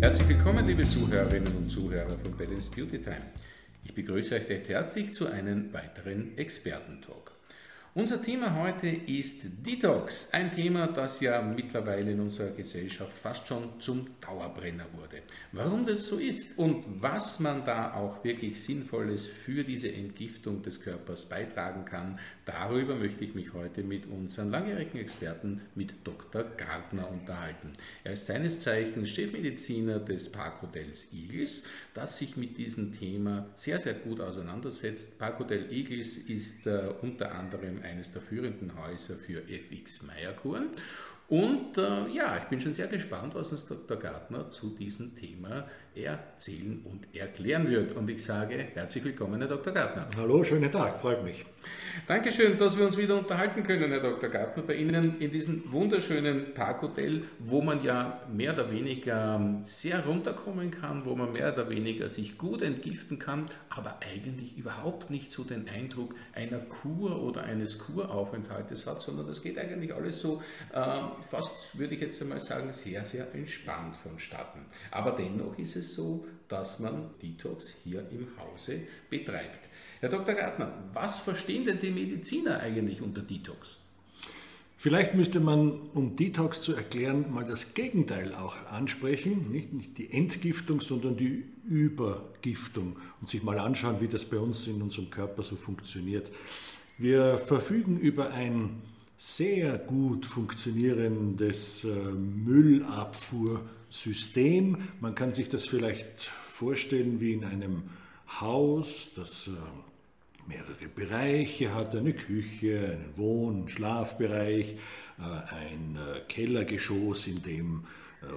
Herzlich willkommen, liebe Zuhörerinnen und Zuhörer von Balance Beauty Time. Ich begrüße euch recht herzlich zu einem weiteren Expertentalk. Unser Thema heute ist Detox, ein Thema, das ja mittlerweile in unserer Gesellschaft fast schon zum Dauerbrenner wurde. Warum das so ist und was man da auch wirklich Sinnvolles für diese Entgiftung des Körpers beitragen kann, darüber möchte ich mich heute mit unserem langjährigen Experten, mit Dr. Gartner unterhalten. Er ist seines Zeichens Chefmediziner des Parkhotels Igels, das sich mit diesem Thema sehr, sehr gut auseinandersetzt. Parkhotel Igels ist äh, unter anderem eines der führenden Häuser für FX Meierkuren. Und äh, ja, ich bin schon sehr gespannt, was uns Dr. Gartner zu diesem Thema erzählen und erklären wird. Und ich sage herzlich willkommen, Herr Dr. Gartner. Hallo, schönen Tag, freut mich. Dankeschön, dass wir uns wieder unterhalten können, Herr Dr. Gartner, bei Ihnen in diesem wunderschönen Parkhotel, wo man ja mehr oder weniger ähm, sehr runterkommen kann, wo man mehr oder weniger sich gut entgiften kann, aber eigentlich überhaupt nicht so den Eindruck einer Kur oder eines Kuraufenthaltes hat, sondern das geht eigentlich alles so äh, fast, würde ich jetzt einmal sagen, sehr, sehr entspannt vonstatten. Aber dennoch ist es so, dass man Detox hier im Hause betreibt. Herr Dr. Gartner, was verstehen denn die Mediziner eigentlich unter Detox? Vielleicht müsste man, um Detox zu erklären, mal das Gegenteil auch ansprechen. Nicht, nicht die Entgiftung, sondern die Übergiftung und sich mal anschauen, wie das bei uns in unserem Körper so funktioniert. Wir verfügen über ein sehr gut funktionierendes äh, Müllabfuhrsystem. Man kann sich das vielleicht vorstellen wie in einem Haus, das äh, mehrere Bereiche hat, eine Küche, einen Wohn-, und Schlafbereich, äh, ein Kellergeschoss, in dem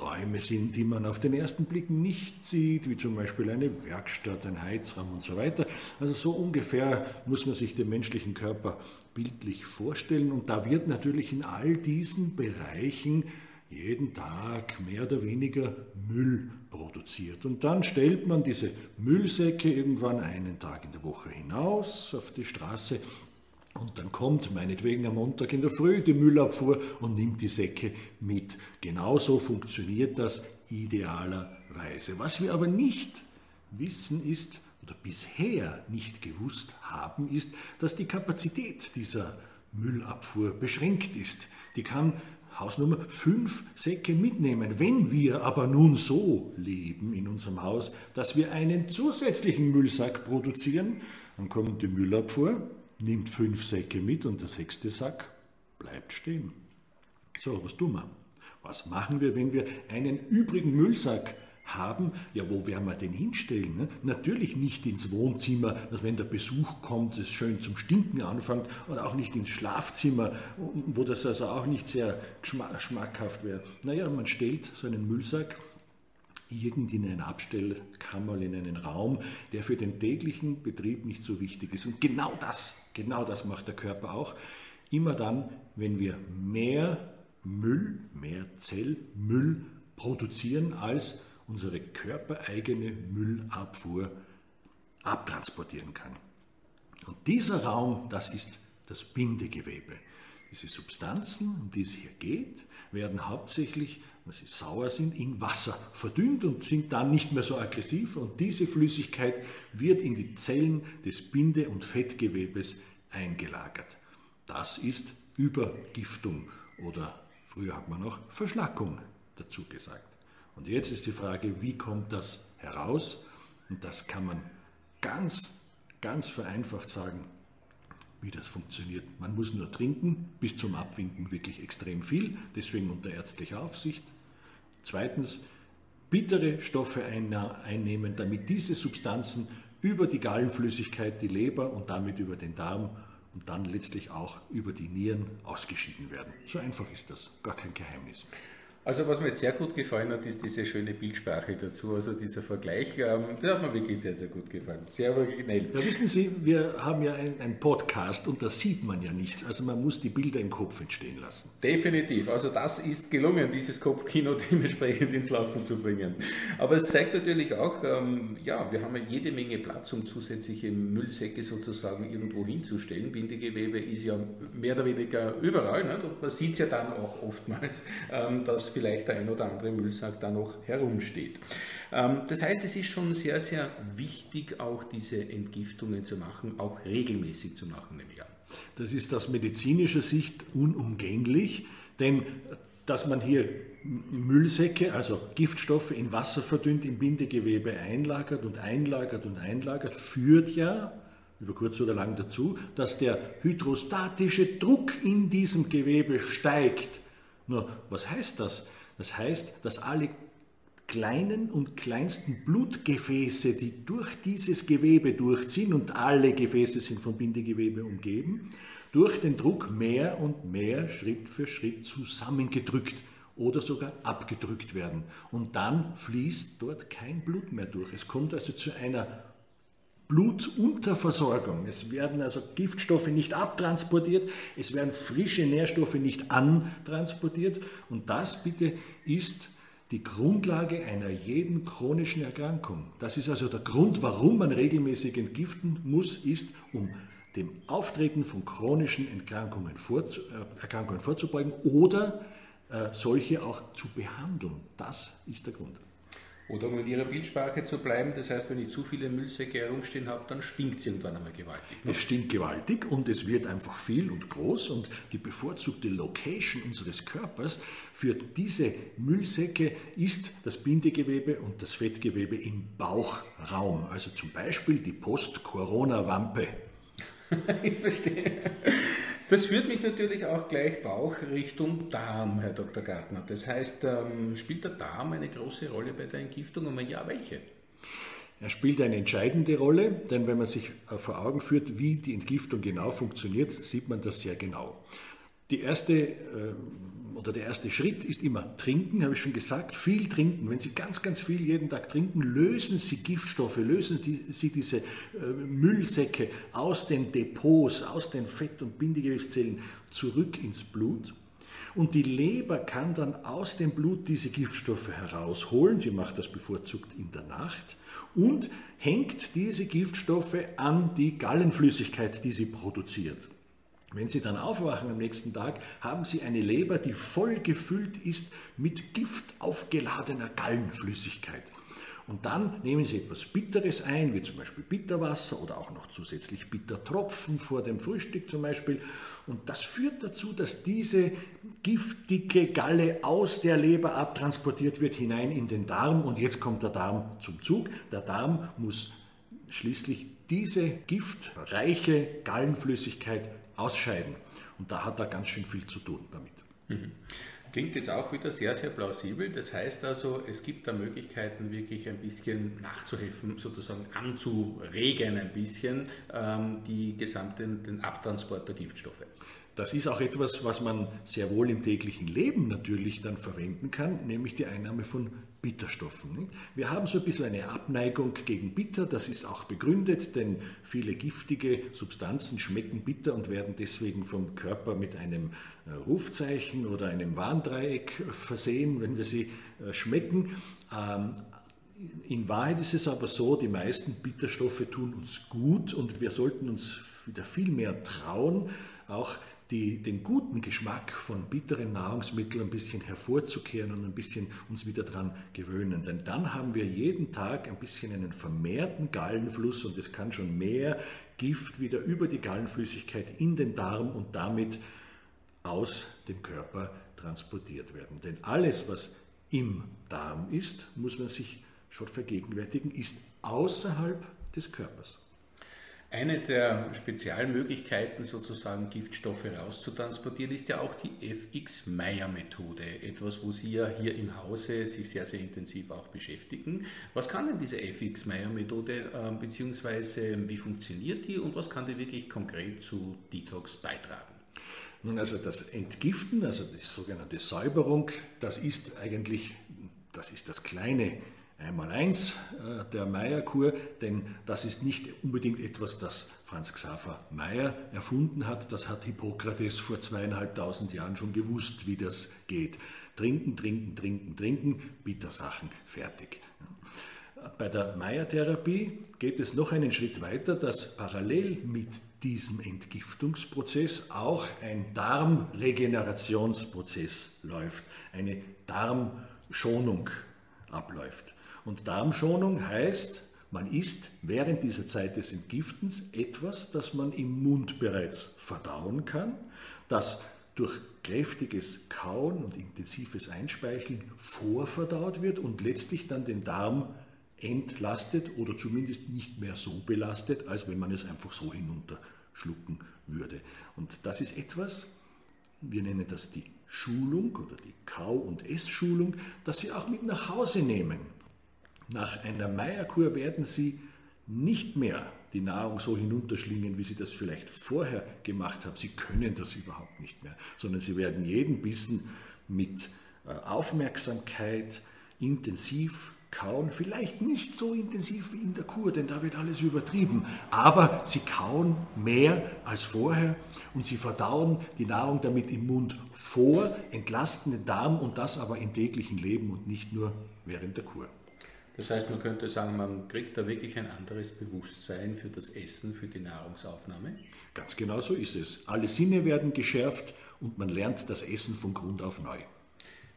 Räume sind, die man auf den ersten Blick nicht sieht, wie zum Beispiel eine Werkstatt, ein Heizraum und so weiter. Also so ungefähr muss man sich den menschlichen Körper bildlich vorstellen. Und da wird natürlich in all diesen Bereichen jeden Tag mehr oder weniger Müll produziert. Und dann stellt man diese Müllsäcke irgendwann einen Tag in der Woche hinaus auf die Straße und dann kommt meinetwegen am Montag in der Früh die Müllabfuhr und nimmt die Säcke mit. Genauso funktioniert das idealerweise. Was wir aber nicht wissen ist, oder bisher nicht gewusst haben, ist, dass die Kapazität dieser Müllabfuhr beschränkt ist. Die kann Hausnummer fünf Säcke mitnehmen. Wenn wir aber nun so leben in unserem Haus, dass wir einen zusätzlichen Müllsack produzieren, dann kommt die Müllabfuhr, nimmt fünf Säcke mit und der sechste Sack bleibt stehen. So, was tun wir? Was machen wir, wenn wir einen übrigen Müllsack haben? Ja, wo werden wir den hinstellen? Ne? Natürlich nicht ins Wohnzimmer, dass wenn der Besuch kommt, es schön zum Stinken anfängt, und auch nicht ins Schlafzimmer, wo das also auch nicht sehr schmackhaft wäre. Naja, man stellt so einen Müllsack irgend in ein Abstellkammer, in einen Raum, der für den täglichen Betrieb nicht so wichtig ist. Und genau das, genau das macht der Körper auch. Immer dann, wenn wir mehr Müll, mehr Zellmüll produzieren, als unsere körpereigene Müllabfuhr abtransportieren kann. Und dieser Raum, das ist das Bindegewebe. Diese Substanzen, um die es hier geht, werden hauptsächlich wenn sie sauer sind, in Wasser verdünnt und sind dann nicht mehr so aggressiv. Und diese Flüssigkeit wird in die Zellen des Binde- und Fettgewebes eingelagert. Das ist Übergiftung oder früher hat man auch Verschlackung dazu gesagt. Und jetzt ist die Frage, wie kommt das heraus? Und das kann man ganz, ganz vereinfacht sagen, wie das funktioniert. Man muss nur trinken, bis zum Abwinken wirklich extrem viel, deswegen unter ärztlicher Aufsicht. Zweitens, bittere Stoffe einnehmen, damit diese Substanzen über die Gallenflüssigkeit, die Leber und damit über den Darm und dann letztlich auch über die Nieren ausgeschieden werden. So einfach ist das, gar kein Geheimnis. Also was mir jetzt sehr gut gefallen hat, ist diese schöne Bildsprache dazu, also dieser Vergleich, ähm, der hat mir wirklich sehr, sehr gut gefallen. Sehr originell. Ja, wissen Sie, wir haben ja einen Podcast und da sieht man ja nichts, also man muss die Bilder im Kopf entstehen lassen. Definitiv, also das ist gelungen, dieses Kopfkino dementsprechend ins Laufen zu bringen. Aber es zeigt natürlich auch, ähm, ja, wir haben ja jede Menge Platz, um zusätzliche Müllsäcke sozusagen irgendwo hinzustellen. Bindegewebe ist ja mehr oder weniger überall nicht? und man sieht es ja dann auch oftmals, ähm, dass vielleicht der ein oder andere Müllsack da noch herumsteht. Ähm, das heißt, es ist schon sehr, sehr wichtig, auch diese Entgiftungen zu machen, auch regelmäßig zu machen, nehme ich an. Das ist aus medizinischer Sicht unumgänglich, denn dass man hier Müllsäcke, also Giftstoffe in Wasser verdünnt, im Bindegewebe einlagert und einlagert und einlagert, führt ja über kurz oder lang dazu, dass der hydrostatische Druck in diesem Gewebe steigt. Nur, was heißt das? Das heißt, dass alle kleinen und kleinsten Blutgefäße, die durch dieses Gewebe durchziehen, und alle Gefäße sind vom Bindegewebe umgeben, durch den Druck mehr und mehr Schritt für Schritt zusammengedrückt oder sogar abgedrückt werden. Und dann fließt dort kein Blut mehr durch. Es kommt also zu einer Blutunterversorgung. Es werden also Giftstoffe nicht abtransportiert, es werden frische Nährstoffe nicht antransportiert. Und das bitte ist die Grundlage einer jeden chronischen Erkrankung. Das ist also der Grund, warum man regelmäßig entgiften muss, ist, um dem Auftreten von chronischen Erkrankungen, vorzu, äh, Erkrankungen vorzubeugen oder äh, solche auch zu behandeln. Das ist der Grund. Oder um in Ihrer Bildsprache zu bleiben, das heißt, wenn ich zu viele Müllsäcke herumstehen habe, dann stinkt es irgendwann einmal gewaltig. Es stinkt gewaltig und es wird einfach viel und groß und die bevorzugte Location unseres Körpers für diese Müllsäcke ist das Bindegewebe und das Fettgewebe im Bauchraum. Also zum Beispiel die Post-Corona-Wampe. ich verstehe. Das führt mich natürlich auch gleich Bauch Richtung Darm, Herr Dr. Gartner. Das heißt, ähm, spielt der Darm eine große Rolle bei der Entgiftung und wenn ja, welche? Er spielt eine entscheidende Rolle, denn wenn man sich äh, vor Augen führt, wie die Entgiftung genau funktioniert, sieht man das sehr genau. Die erste äh, oder der erste Schritt ist immer trinken, habe ich schon gesagt, viel trinken. Wenn Sie ganz, ganz viel jeden Tag trinken, lösen Sie Giftstoffe, lösen Sie diese äh, Müllsäcke aus den Depots, aus den Fett- und Bindegewebszellen zurück ins Blut. Und die Leber kann dann aus dem Blut diese Giftstoffe herausholen. Sie macht das bevorzugt in der Nacht und hängt diese Giftstoffe an die Gallenflüssigkeit, die sie produziert. Wenn Sie dann aufwachen am nächsten Tag, haben Sie eine Leber, die voll gefüllt ist mit giftaufgeladener Gallenflüssigkeit. Und dann nehmen Sie etwas Bitteres ein, wie zum Beispiel Bitterwasser oder auch noch zusätzlich Bittertropfen vor dem Frühstück zum Beispiel. Und das führt dazu, dass diese giftige Galle aus der Leber abtransportiert wird hinein in den Darm. Und jetzt kommt der Darm zum Zug. Der Darm muss schließlich diese giftreiche Gallenflüssigkeit ausscheiden. Und da hat er ganz schön viel zu tun damit. Mhm. Klingt jetzt auch wieder sehr, sehr plausibel. Das heißt also, es gibt da Möglichkeiten, wirklich ein bisschen nachzuhelfen, sozusagen anzuregen, ein bisschen ähm, die gesamten den Abtransport der Giftstoffe. Das ist auch etwas, was man sehr wohl im täglichen Leben natürlich dann verwenden kann, nämlich die Einnahme von Bitterstoffen. Wir haben so ein bisschen eine Abneigung gegen Bitter, das ist auch begründet, denn viele giftige Substanzen schmecken bitter und werden deswegen vom Körper mit einem äh, Rufzeichen oder einem Warndreieck versehen, wenn wir sie äh, schmecken. Ähm, in Wahrheit ist es aber so, die meisten Bitterstoffe tun uns gut und wir sollten uns wieder viel mehr trauen, auch die, den guten Geschmack von bitteren Nahrungsmitteln ein bisschen hervorzukehren und ein bisschen uns wieder daran gewöhnen. Denn dann haben wir jeden Tag ein bisschen einen vermehrten Gallenfluss und es kann schon mehr Gift wieder über die Gallenflüssigkeit in den Darm und damit aus dem Körper transportiert werden. Denn alles, was im Darm ist, muss man sich schon vergegenwärtigen, ist außerhalb des Körpers. Eine der Spezialmöglichkeiten, sozusagen Giftstoffe rauszutransportieren, ist ja auch die FX-Meyer-Methode. Etwas, wo Sie ja hier im Hause sich sehr, sehr intensiv auch beschäftigen. Was kann denn diese FX-Meyer-Methode, äh, beziehungsweise wie funktioniert die und was kann die wirklich konkret zu Detox beitragen? Nun, also das Entgiften, also die sogenannte Säuberung, das ist eigentlich, das ist das kleine Einmaleins äh, der Meierkur, denn das ist nicht unbedingt etwas, das Franz Xaver Meyer erfunden hat. Das hat Hippokrates vor zweieinhalbtausend Jahren schon gewusst, wie das geht. Trinken, trinken, trinken, trinken, Bittersachen, fertig. Bei der Meyer-Therapie geht es noch einen Schritt weiter, dass parallel mit diesem Entgiftungsprozess auch ein Darmregenerationsprozess läuft, eine Darmschonung abläuft. Und Darmschonung heißt, man isst während dieser Zeit des Entgiftens etwas, das man im Mund bereits verdauen kann, das durch kräftiges Kauen und intensives Einspeicheln vorverdaut wird und letztlich dann den Darm entlastet oder zumindest nicht mehr so belastet, als wenn man es einfach so hinunterschlucken würde. Und das ist etwas, wir nennen das die Schulung oder die Kau- und Essschulung, das Sie auch mit nach Hause nehmen. Nach einer Meierkur werden Sie nicht mehr die Nahrung so hinunterschlingen, wie Sie das vielleicht vorher gemacht haben. Sie können das überhaupt nicht mehr, sondern Sie werden jeden Bissen mit äh, Aufmerksamkeit intensiv kauen, vielleicht nicht so intensiv wie in der Kur, denn da wird alles übertrieben, aber sie kauen mehr als vorher und sie verdauen die Nahrung damit im Mund vor, entlasten den Darm und das aber im täglichen Leben und nicht nur während der Kur. Das heißt, man könnte sagen, man kriegt da wirklich ein anderes Bewusstsein für das Essen, für die Nahrungsaufnahme? Ganz genau so ist es. Alle Sinne werden geschärft und man lernt das Essen von Grund auf neu.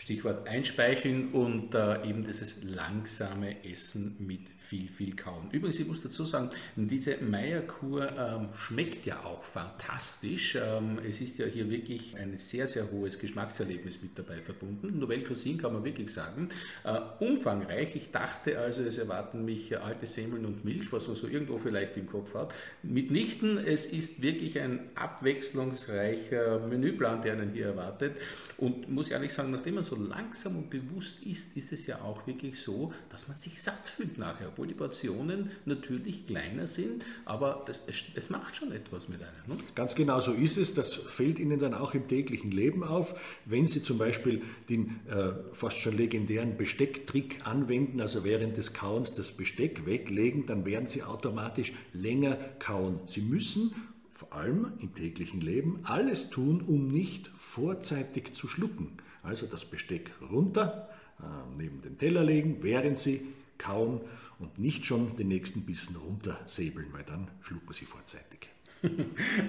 Stichwort Einspeicheln und äh, eben dieses langsame Essen mit viel, viel kauen. Übrigens, ich muss dazu sagen, diese Meierkur ähm, schmeckt ja auch fantastisch. Ähm, es ist ja hier wirklich ein sehr, sehr hohes Geschmackserlebnis mit dabei verbunden. Nouvelle Cuisine kann man wirklich sagen. Äh, umfangreich. Ich dachte also, es erwarten mich alte Semmeln und Milch, was man so irgendwo vielleicht im Kopf hat. Mitnichten, es ist wirklich ein abwechslungsreicher Menüplan, der einen hier erwartet. Und muss ehrlich sagen, nachdem man so langsam und bewusst isst, ist es ja auch wirklich so, dass man sich satt fühlt nachher obwohl die Portionen natürlich kleiner sind, aber das, es, es, macht schon etwas mit einem. Ne? Ganz genau so ist es. Das fällt Ihnen dann auch im täglichen Leben auf. Wenn Sie zum Beispiel den äh, fast schon legendären Bestecktrick anwenden, also während des Kauens das Besteck weglegen, dann werden Sie automatisch länger kauen. Sie müssen vor allem im täglichen Leben alles tun, um nicht vorzeitig zu schlucken. Also das Besteck runter, äh, neben den Teller legen, während Sie kauen und nicht schon den nächsten Bissen runtersäbeln, weil dann schlucken sie vorzeitig.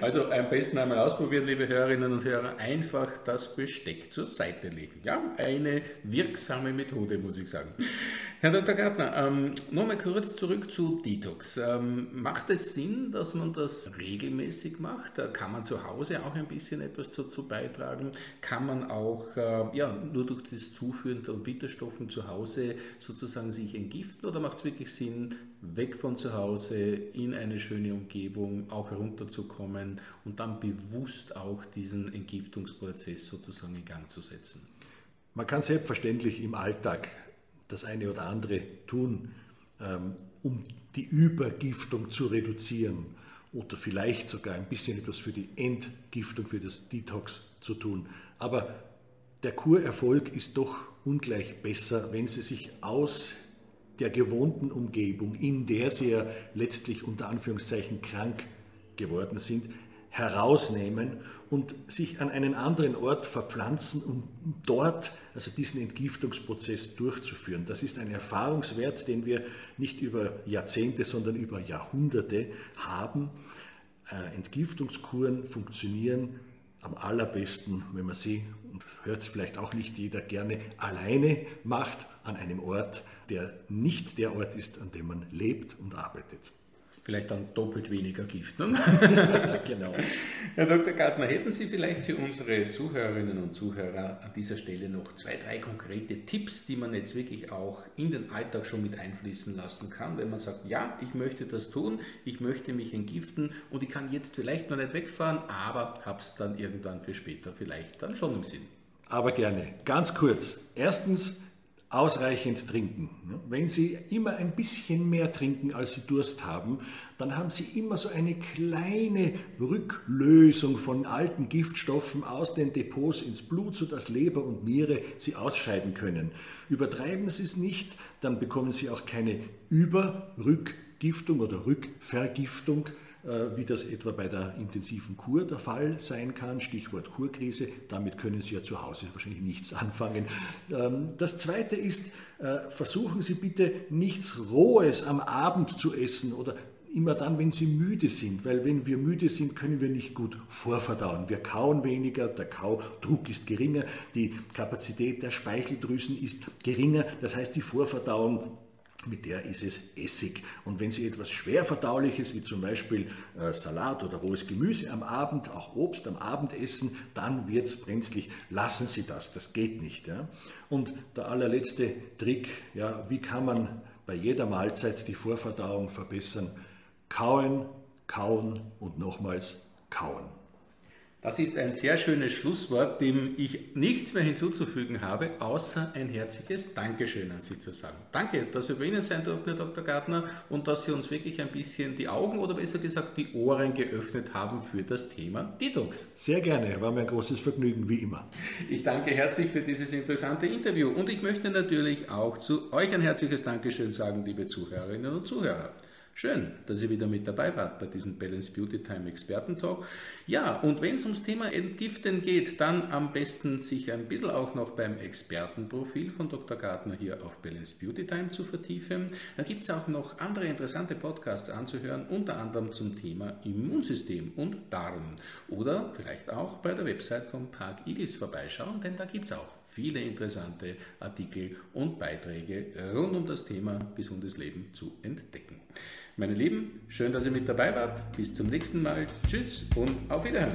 Also am besten einmal ausprobieren, liebe Hörerinnen und Hörer, einfach das Besteck zur Seite legen. Ja, eine wirksame Methode, muss ich sagen. Herr Dr. Gartner, ähm, nochmal kurz zurück zu Detox. Ähm, macht es Sinn, dass man das regelmäßig macht? Äh, kann man zu Hause auch ein bisschen etwas dazu beitragen? Kann man auch äh, ja, nur durch das Zuführen von Bitterstoffen zu Hause sozusagen sich entgiften oder macht es wirklich Sinn, weg von zu Hause in eine schöne Umgebung auch herunterzukommen und dann bewusst auch diesen Entgiftungsprozess sozusagen in Gang zu setzen? Man kann selbstverständlich im Alltag das eine oder andere tun, ähm, um die Übergiftung zu reduzieren oder vielleicht sogar ein bisschen etwas für die Entgiftung, für das Detox zu tun. Aber der Kurerfolg ist doch ungleich besser, wenn Sie sich aus der gewohnten Umgebung, in der Sie ja letztlich unter Anführungszeichen krank geworden sind, herausnehmen und sich an einen anderen Ort verpflanzen, um dort also diesen Entgiftungsprozess durchzuführen. Das ist ein Erfahrungswert, den wir nicht über Jahrzehnte, sondern über Jahrhunderte haben. Äh, Entgiftungskuren funktionieren am allerbesten, wenn man sie, und hört vielleicht auch nicht jeder gerne, alleine macht an einem Ort, der nicht der Ort ist, an dem man lebt und arbeitet vielleicht dann doppelt weniger Gift. Ne? genau. Herr Dr. Gartner, hätten Sie vielleicht für unsere Zuhörerinnen und Zuhörer an dieser Stelle noch zwei, drei konkrete Tipps, die man jetzt wirklich auch in den Alltag schon mit einfließen lassen kann, wenn man sagt, ja, ich möchte das tun, ich möchte mich entgiften und ich kann jetzt vielleicht noch nicht wegfahren, aber habe es dann irgendwann für später vielleicht dann schon im Sinn. Aber gerne. Ganz kurz. Erstens, ausreichend trinken. Wenn Sie immer ein bisschen mehr trinken, als Sie Durst haben, dann haben Sie immer so eine kleine Rücklösung von alten Giftstoffen aus den Depots ins Blut, sodass Leber und Niere sie ausscheiden können. Übertreiben Sie es nicht, dann bekommen Sie auch keine Überrückgiftung oder Rückvergiftung wie das etwa bei der intensiven Kur der Fall sein kann, Stichwort Kurkrise. Damit können Sie ja zu Hause wahrscheinlich nichts anfangen. Ähm, das Zweite ist, äh, versuchen Sie bitte nichts Rohes am Abend zu essen oder immer dann, wenn Sie müde sind, weil wenn wir müde sind, können wir nicht gut vorverdauen. Wir kauen weniger, der Kaudruck ist geringer, die Kapazität der Speicheldrüsen ist geringer, das heißt die Vorverdauung mit der ist es Essig. Und wenn Sie etwas Schwerverdauliches, wie zum Beispiel äh, Salat oder rohes Gemüse am Abend, auch Obst am Abend essen, dann wird es brenzlig. Lassen Sie das, das geht nicht. Ja? Und der allerletzte Trick, ja, wie kann man bei jeder Mahlzeit die Vorverdauung verbessern? Kauen, kauen und nochmals kauen. Das ist ein sehr schönes Schlusswort, dem ich nichts mehr hinzuzufügen habe, außer ein herzliches Dankeschön an Sie zu sagen. Danke, dass wir bei Ihnen sein durften, Herr Dr. Gartner, und dass Sie uns wirklich ein bisschen die Augen oder besser gesagt die Ohren geöffnet haben für das Thema Detox. Sehr gerne, war mir ein großes Vergnügen, wie immer. Ich danke herzlich für dieses interessante Interview und ich möchte natürlich auch zu euch ein herzliches Dankeschön sagen, liebe Zuhörerinnen und Zuhörer. Schön, dass ihr wieder mit dabei wart bei diesem Balance Beauty Time Expertentalk. Ja, und wenn es ums Thema Entgiften geht, dann am besten sich ein bisschen auch noch beim Expertenprofil von Dr. Gartner hier auf Balance Beauty Time zu vertiefen. Da gibt es auch noch andere interessante Podcasts anzuhören, unter anderem zum Thema Immunsystem und Darm. Oder vielleicht auch bei der Website von Park Eagles vorbeischauen, denn da gibt es auch viele interessante Artikel und Beiträge rund um das Thema gesundes Leben zu entdecken. Meine Lieben, schön, dass ihr mit dabei wart. Bis zum nächsten Mal. Tschüss und auf Wiederhören.